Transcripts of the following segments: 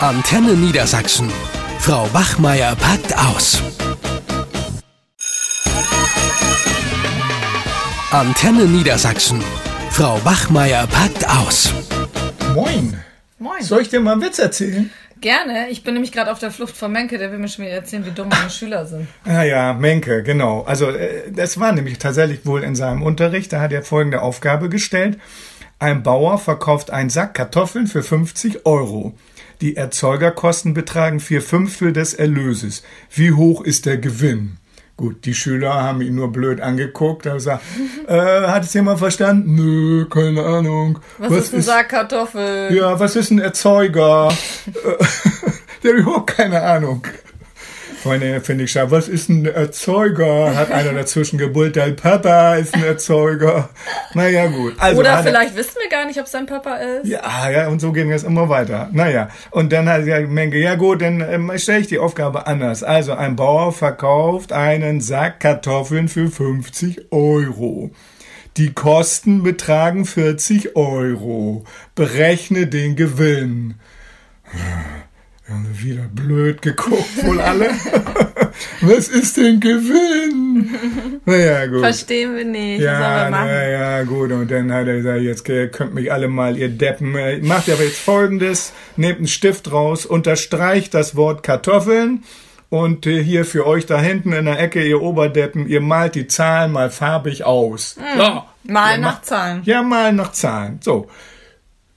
Antenne Niedersachsen. Frau Wachmeier packt aus. Antenne Niedersachsen. Frau Wachmeier packt aus. Moin. Moin. Soll ich dir mal einen Witz erzählen? Gerne. Ich bin nämlich gerade auf der Flucht von Menke, der will mir schon wieder erzählen, wie dumm meine Schüler sind. Ah ja, Menke, genau. Also äh, das war nämlich tatsächlich wohl in seinem Unterricht. Da hat er folgende Aufgabe gestellt. Ein Bauer verkauft einen Sack Kartoffeln für 50 Euro. Die Erzeugerkosten betragen vier Fünftel des Erlöses. Wie hoch ist der Gewinn? Gut, die Schüler haben ihn nur blöd angeguckt. Er sagt, äh, hat es jemand verstanden? Nö, keine Ahnung. Was, ist ein Sack Kartoffeln? Ja, was ist ein Erzeuger? Äh, der hat überhaupt keine Ahnung. Freunde, finde ich schade. Was ist ein Erzeuger? Hat einer dazwischen gebullt, dein Papa ist ein Erzeuger. Naja, gut. Also Oder hat er- vielleicht wissen wir gar nicht, ob es sein Papa ist. ja, ja, und so gehen wir es immer weiter. Naja, und dann hat ja Menge, ja gut, dann ähm, stelle ich die Aufgabe anders. Also ein Bauer verkauft einen Sack Kartoffeln für 50 Euro. Die Kosten betragen 40 Euro. Berechne den Gewinn. Haben wir wieder blöd geguckt, wohl alle. Was ist denn Gewinn? Naja, gut. Verstehen wir nicht. Ja, wir machen? na ja, gut. Und dann hat er gesagt, jetzt könnt mich alle mal, ihr Deppen. Äh, Macht aber jetzt folgendes. Nehmt einen Stift raus, unterstreicht das Wort Kartoffeln. Und äh, hier für euch da hinten in der Ecke, ihr Oberdeppen, ihr malt die Zahlen mal farbig aus. Hm. So. Mal Ja, nach Zahlen. Ja, mal nach Zahlen. So.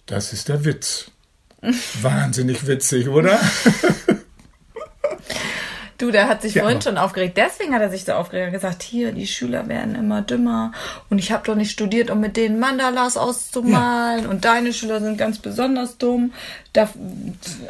Das ist der Witz. Wahnsinnig witzig, oder? Du, der hat sich Ja, vorhin schon aufgeregt. Deswegen hat er sich so aufgeregt und gesagt, hier, die Schüler werden immer dümmer und ich habe doch nicht studiert, um mit denen Mandalas auszumalen und deine Schüler sind ganz besonders dumm. Da,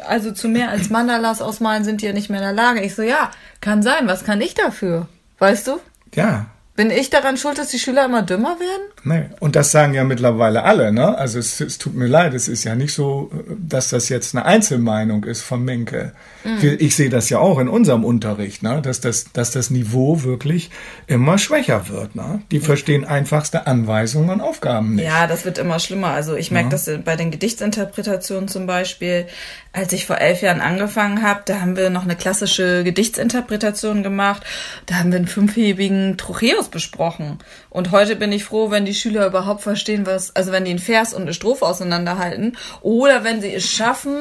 also zu mehr als Mandalas ausmalen sind die ja nicht mehr in der Lage. Ich so, ja, kann sein. Was kann ich dafür? Weißt du? Ja. Bin ich daran schuld, dass die Schüler immer dümmer werden? Nee. Und das sagen ja mittlerweile alle, ne? Also es, es tut mir leid, es ist ja nicht so, dass das jetzt eine Einzelmeinung ist von Menke. Mhm. Ich sehe das ja auch in unserem Unterricht, ne? Dass das, dass das Niveau wirklich immer schwächer wird, ne? Die verstehen einfachste Anweisungen und Aufgaben nicht. Ja, das wird immer schlimmer. Also ich merke das bei den Gedichtsinterpretationen zum Beispiel. Als ich vor elf Jahren angefangen habe, da haben wir noch eine klassische Gedichtsinterpretation gemacht. Da haben wir einen fünfhebigen Trocheus besprochen. Und heute bin ich froh, wenn die Schüler überhaupt verstehen, was, also wenn die einen Vers und eine Strophe auseinanderhalten oder wenn sie es schaffen,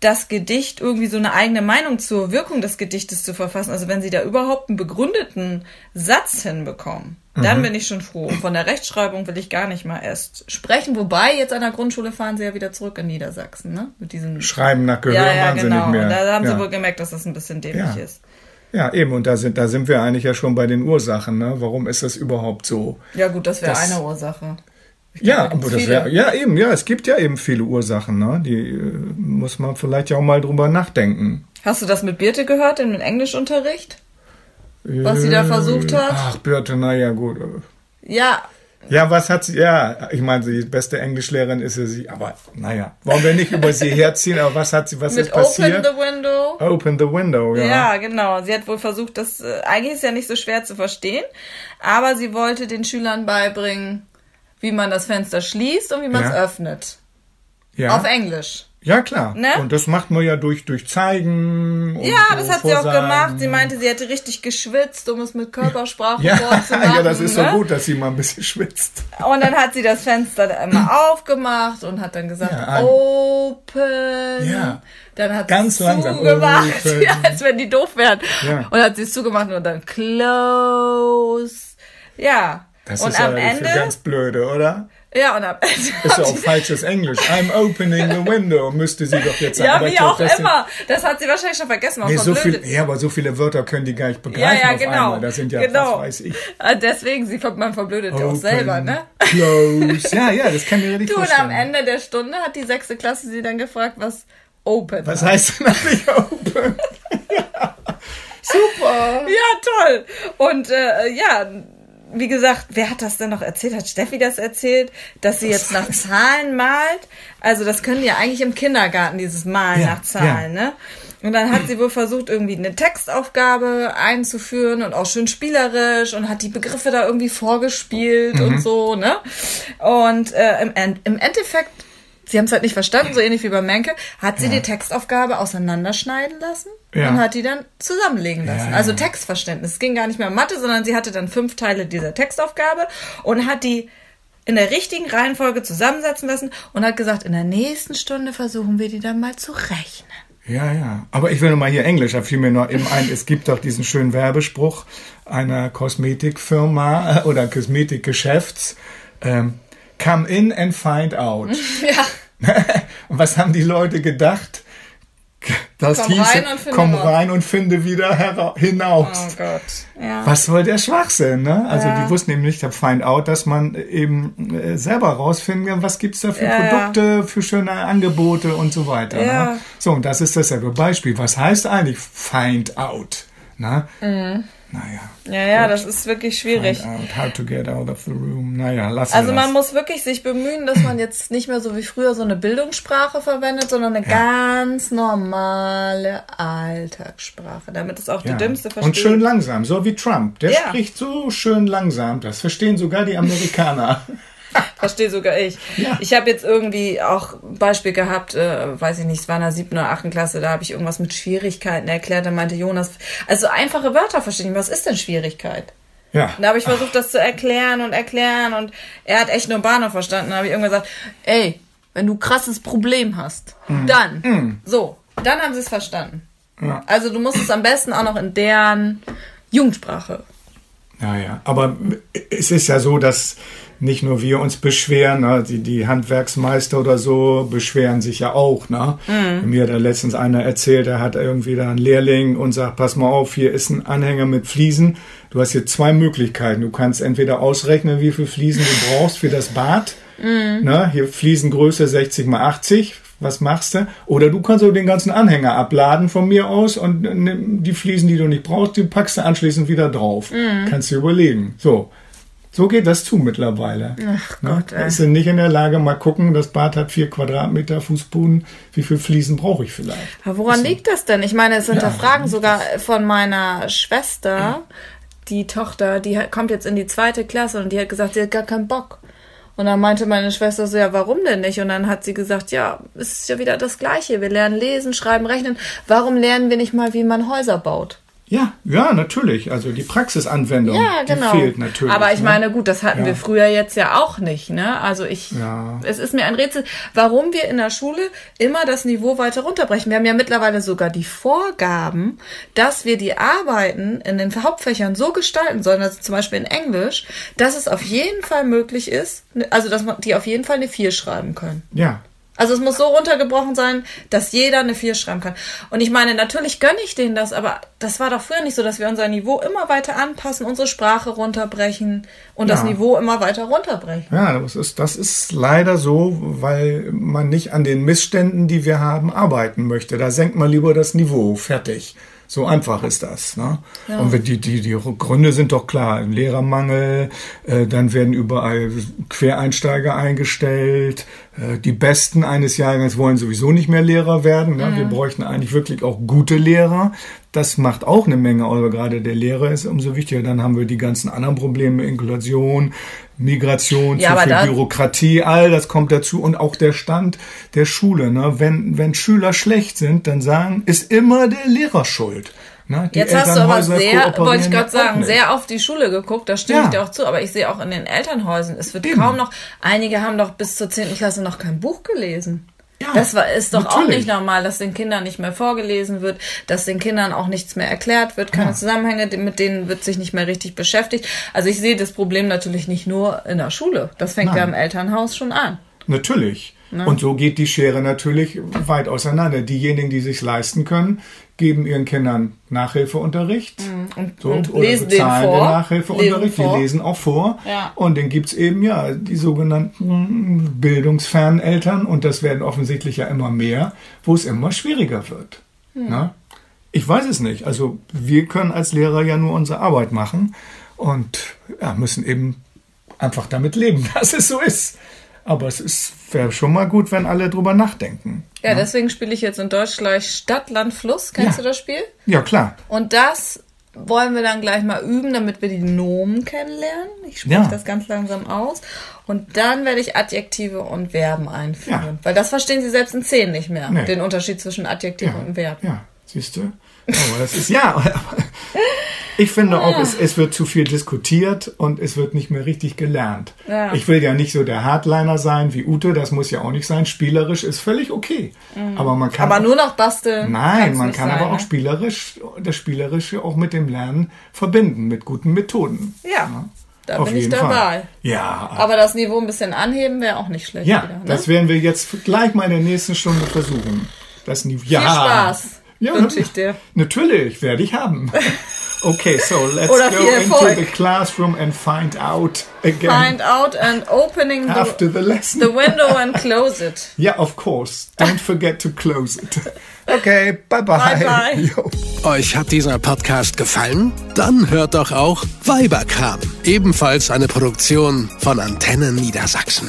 das Gedicht irgendwie so eine eigene Meinung zur Wirkung des Gedichtes zu verfassen. Also wenn sie da überhaupt einen begründeten Satz hinbekommen, dann bin ich schon froh. Und von der Rechtschreibung will ich gar nicht mal erst sprechen. Wobei, jetzt an der Grundschule fahren sie ja wieder zurück in Niedersachsen, ne? Mit diesen Schreiben nach Gehör ja, ja, genau. mehr. Und da haben ja. sie wohl gemerkt, dass das ein bisschen dämlich Ja. ist. Ja, eben. Und da sind, da sind wir eigentlich ja schon bei den Ursachen, ne? Warum ist das überhaupt so? Ja gut, das wäre eine Ursache. Ja, da das wär, ja eben, ja, es gibt ja eben viele Ursachen, ne? Die äh, muss man vielleicht ja auch mal drüber nachdenken. Hast du das mit Birte gehört, in dem Englischunterricht? Was sie da versucht hat? Ach, Birte, naja, gut. Ja, Ja, was hat sie, ja, ich meine, die beste Englischlehrerin ist ja sie, aber naja, wollen wir nicht über sie herziehen, aber was hat sie, was mit ist Open passiert? the Window. Open the window, ja. Ja, genau. Sie hat wohl versucht, das äh, eigentlich ist ja nicht so schwer zu verstehen, aber sie wollte den Schülern beibringen, wie man das Fenster schließt und wie man es Ja. öffnet. ja. Auf Englisch. Ja, klar. Ne? Und das macht man ja durch, durch Zeigen. Und Ja, das hat sie auch Vorsagen. gemacht. Sie meinte, sie hätte richtig geschwitzt, um es mit Körpersprache Ja, vorzumachen. ja, das ist ne? so gut, dass sie mal ein bisschen schwitzt. Und dann hat sie das Fenster immer aufgemacht und hat dann gesagt, Ja, open. Ja. Dann hat Ganz sie langsam, zugemacht, open. ja, als wenn die doof wären. Ja. Und hat sie es zugemacht und dann close. Ja. Das und ist am aber Ende, ganz blöde, oder? Ja, und Ende Ist ja auch falsches Englisch. I'm opening the window, müsste sie doch jetzt sagen. ja, Aber wie auch das immer. Das hat sie wahrscheinlich schon vergessen. Nee, so viel, ja, aber so viele Wörter können die gar nicht begreifen Ja, ja, auf genau. einmal. Das sind ja, genau. was weiß ich. Ah, Deswegen, sie, man verblödet ja auch selber, ne? Close. Ja, ja, das kann mir richtig Du, und vorstellen. am Ende der Stunde hat die sechste Klasse sie dann gefragt, was open Was war. heißt denn eigentlich open? Super. Ja, toll. Und äh, ja, wie gesagt, wer hat das denn noch erzählt? Hat Steffi das erzählt, dass sie jetzt nach Zahlen malt? Also das können ja eigentlich im Kindergarten, dieses Malen Ja, nach Zahlen, ne? Und dann hat sie wohl versucht, irgendwie eine Textaufgabe einzuführen und auch schön spielerisch und hat die Begriffe da irgendwie vorgespielt Mhm. und so, ne? Und äh, im, im Endeffekt sie haben es halt nicht verstanden, so ähnlich wie bei Menke, hat sie ja. die Textaufgabe auseinanderschneiden lassen ja. und hat die dann zusammenlegen lassen. Ja, also Textverständnis. Es ging gar nicht mehr um Mathe, sondern sie hatte dann fünf Teile dieser Textaufgabe und hat die in der richtigen Reihenfolge zusammensetzen lassen und hat gesagt, in der nächsten Stunde versuchen wir die dann mal zu rechnen. Ja, ja. Aber ich will noch mal hier Englisch, da fiel mir noch eben ein, es gibt doch diesen schönen Werbespruch einer Kosmetikfirma oder Kosmetikgeschäfts. Ähm, come in and find out. Ja. und was haben die Leute gedacht? Das komm hieß, rein komm rein und finde wieder hinaus. Oh Gott. Ja. Was soll der Schwachsinn, ne? Also ja. die wussten eben nicht, Find Out, dass man eben äh, selber rausfinden kann, was gibt's da für ja, Produkte, für schöne Angebote und so weiter. Ne? So, und das ist dasselbe Beispiel. Was heißt eigentlich Find Out? Ne? Mhm. Naja. Ja, ja, das ist wirklich schwierig. Out, how to get out of the room. Naja, lass Also man das. muss wirklich sich bemühen, dass man jetzt nicht mehr so wie früher so eine Bildungssprache verwendet, sondern eine ja. ganz normale Alltagssprache, damit es auch ja. die Dümmste versteht. Und schön langsam, so wie Trump. Der ja. spricht so schön langsam. Das verstehen sogar die Amerikaner. Verstehe sogar ich. Ja. Ich habe jetzt irgendwie auch ein Beispiel gehabt, äh, weiß ich nicht, es war in der siebten oder achten Klasse, da habe ich irgendwas mit Schwierigkeiten erklärt. Da meinte Jonas, also einfache Wörter verstehe ich. Was ist denn Schwierigkeit? Ja. Da habe ich versucht, Ach. das zu erklären und erklären und er hat echt nur Bahnhof verstanden. Da habe ich irgendwann gesagt, ey, wenn du krasses Problem hast, mhm. dann, mhm. so, dann haben sie es verstanden. Ja. Also du musst es am besten auch noch in deren Jugendsprache. Ja, ja. Aber es ist ja so, dass nicht nur wir uns beschweren, ne? die, die Handwerksmeister oder so beschweren sich ja auch. Ne? Mhm. Mir hat da letztens einer erzählt, er hat irgendwie da einen Lehrling und sagt, pass mal auf, hier ist ein Anhänger mit Fliesen. Du hast hier zwei Möglichkeiten. Du kannst entweder ausrechnen, wie viel Fliesen du brauchst für das Bad. Mhm. Ne? Hier Fliesengröße 60 mal 80. Was machst du? Oder du kannst auch den ganzen Anhänger abladen von mir aus und die Fliesen, die du nicht brauchst, die packst du anschließend wieder drauf. Mhm. Kannst du überlegen. So. So geht das zu mittlerweile. Ach ne? Gott, ey. Ist nicht in der Lage, mal gucken, das Bad hat vier Quadratmeter Fußboden, wie viel Fliesen brauche ich vielleicht? Aber woran so. liegt das denn? Ich meine, es hinterfragen ja, sogar von meiner Schwester, die Tochter, die kommt jetzt in die zweite Klasse und die hat gesagt, sie hat gar keinen Bock. Und dann meinte meine Schwester so, ja, warum denn nicht? Und dann hat sie gesagt, ja, es ist ja wieder das Gleiche. Wir lernen lesen, schreiben, rechnen. Warum lernen wir nicht mal, wie man Häuser baut? Ja, ja, natürlich. Also die Praxisanwendung ja, genau. die fehlt natürlich. Aber ich ne? meine, gut, das hatten ja. wir früher jetzt ja auch nicht. Ne? Also ich, ja. es ist mir ein Rätsel, warum wir in der Schule immer das Niveau weiter runterbrechen. Wir haben ja mittlerweile sogar die Vorgaben, dass wir die Arbeiten in den Hauptfächern so gestalten sollen, also zum Beispiel in Englisch, dass es auf jeden Fall möglich ist, also dass man die auf jeden Fall eine 4 schreiben können. Ja, also es muss so runtergebrochen sein, dass jeder eine 4 schreiben kann. Und ich meine, natürlich gönne ich denen das, aber das war doch früher nicht so, dass wir unser Niveau immer weiter anpassen, unsere Sprache runterbrechen und ja. das Niveau immer weiter runterbrechen. Ja, das ist, das ist leider so, weil man nicht an den Missständen, die wir haben, arbeiten möchte. Da senkt man lieber das Niveau. Fertig. So einfach ist das. Ne? Ja. Und die, die, die Gründe sind doch klar. Lehrermangel, äh, dann werden überall Quereinsteiger eingestellt. Äh, die Besten eines Jahrgangs wollen sowieso nicht mehr Lehrer werden. Ne? Mhm. Wir bräuchten eigentlich wirklich auch gute Lehrer. Das macht auch eine Menge, aber gerade der Lehrer ist umso wichtiger. Dann haben wir die ganzen anderen Probleme, Inklusion, Migration, ja, zu viel Bürokratie, all das kommt dazu und auch der Stand der Schule. Ne? Wenn, wenn Schüler schlecht sind, dann sagen, ist immer der Lehrer schuld. Ne? Jetzt hast du aber sehr, wollte ich gerade sagen, sehr auf die Schule geguckt, da stimme ja. ich dir auch zu, aber ich sehe auch in den Elternhäusern, es wird Eben. kaum noch, einige haben doch bis zur 10. Klasse noch kein Buch gelesen. Ja, das war, ist doch natürlich. auch nicht normal, dass den Kindern nicht mehr vorgelesen wird, dass den Kindern auch nichts mehr erklärt wird, keine ja. Zusammenhänge, mit denen wird sich nicht mehr richtig beschäftigt. Also ich sehe das Problem natürlich nicht nur in der Schule. Das fängt Nein. ja im Elternhaus schon an. Natürlich. Ne? Und so geht die Schere natürlich weit auseinander. Diejenigen, die sich leisten können, geben ihren Kindern Nachhilfeunterricht mhm. und, so, und oder lesen bezahlen den, den Nachhilfeunterricht, lesen die lesen auch vor. Ja. Und dann gibt's eben ja die sogenannten bildungsfernen Eltern und das werden offensichtlich ja immer mehr, wo es immer schwieriger wird. Mhm. Na? Ich weiß es nicht. Also wir können als Lehrer ja nur unsere Arbeit machen und ja, müssen eben einfach damit leben, dass es so ist. Aber es wäre schon mal gut, wenn alle drüber nachdenken. Ja, ja? Ne? deswegen spiele ich jetzt in Deutsch gleich Stadt, Land, Fluss. Kennst ja. du das Spiel? Ja, klar. Und das wollen wir dann gleich mal üben, damit wir die Nomen kennenlernen. Ich spreche Ja. das ganz langsam aus. Und dann werde ich Adjektive und Verben einführen. Ja. Weil das verstehen sie selbst in 10 nicht mehr. Nee. Den Unterschied zwischen Adjektiv und Verb. Ja, siehst du? Aber das ist, ja, ich finde auch, es, es wird zu viel diskutiert und es wird nicht mehr richtig gelernt. Ja. Ich will ja nicht so der Hardliner sein wie Ute, das muss ja auch nicht sein. Spielerisch ist völlig okay. Aber man kann Mhm. Aber auch- nur noch basteln. Nein, kann's man kann sein, aber auch ne? spielerisch, das Spielerische auch mit dem Lernen verbinden, mit guten Methoden. Ja, da Auf bin ich dabei. Fall. Ja, Aber das Niveau ein bisschen anheben wäre auch nicht schlecht ja, wieder. Ne? das werden wir jetzt gleich mal in der nächsten Stunde versuchen. Das Niveau. Ja. Viel Spaß Ja, wünsche ich dir. Natürlich, werde ich haben. Okay, so let's Oder go into Erfolg. the classroom and find out again Find out and opening the, after the lesson. the window and close it. yeah, of course. Don't forget to close it. Okay, bye bye. Bye, bye. Jo. Euch hat dieser Podcast gefallen? Dann hört doch auch Weiberkram, ebenfalls eine Produktion von Antennen Niedersachsen.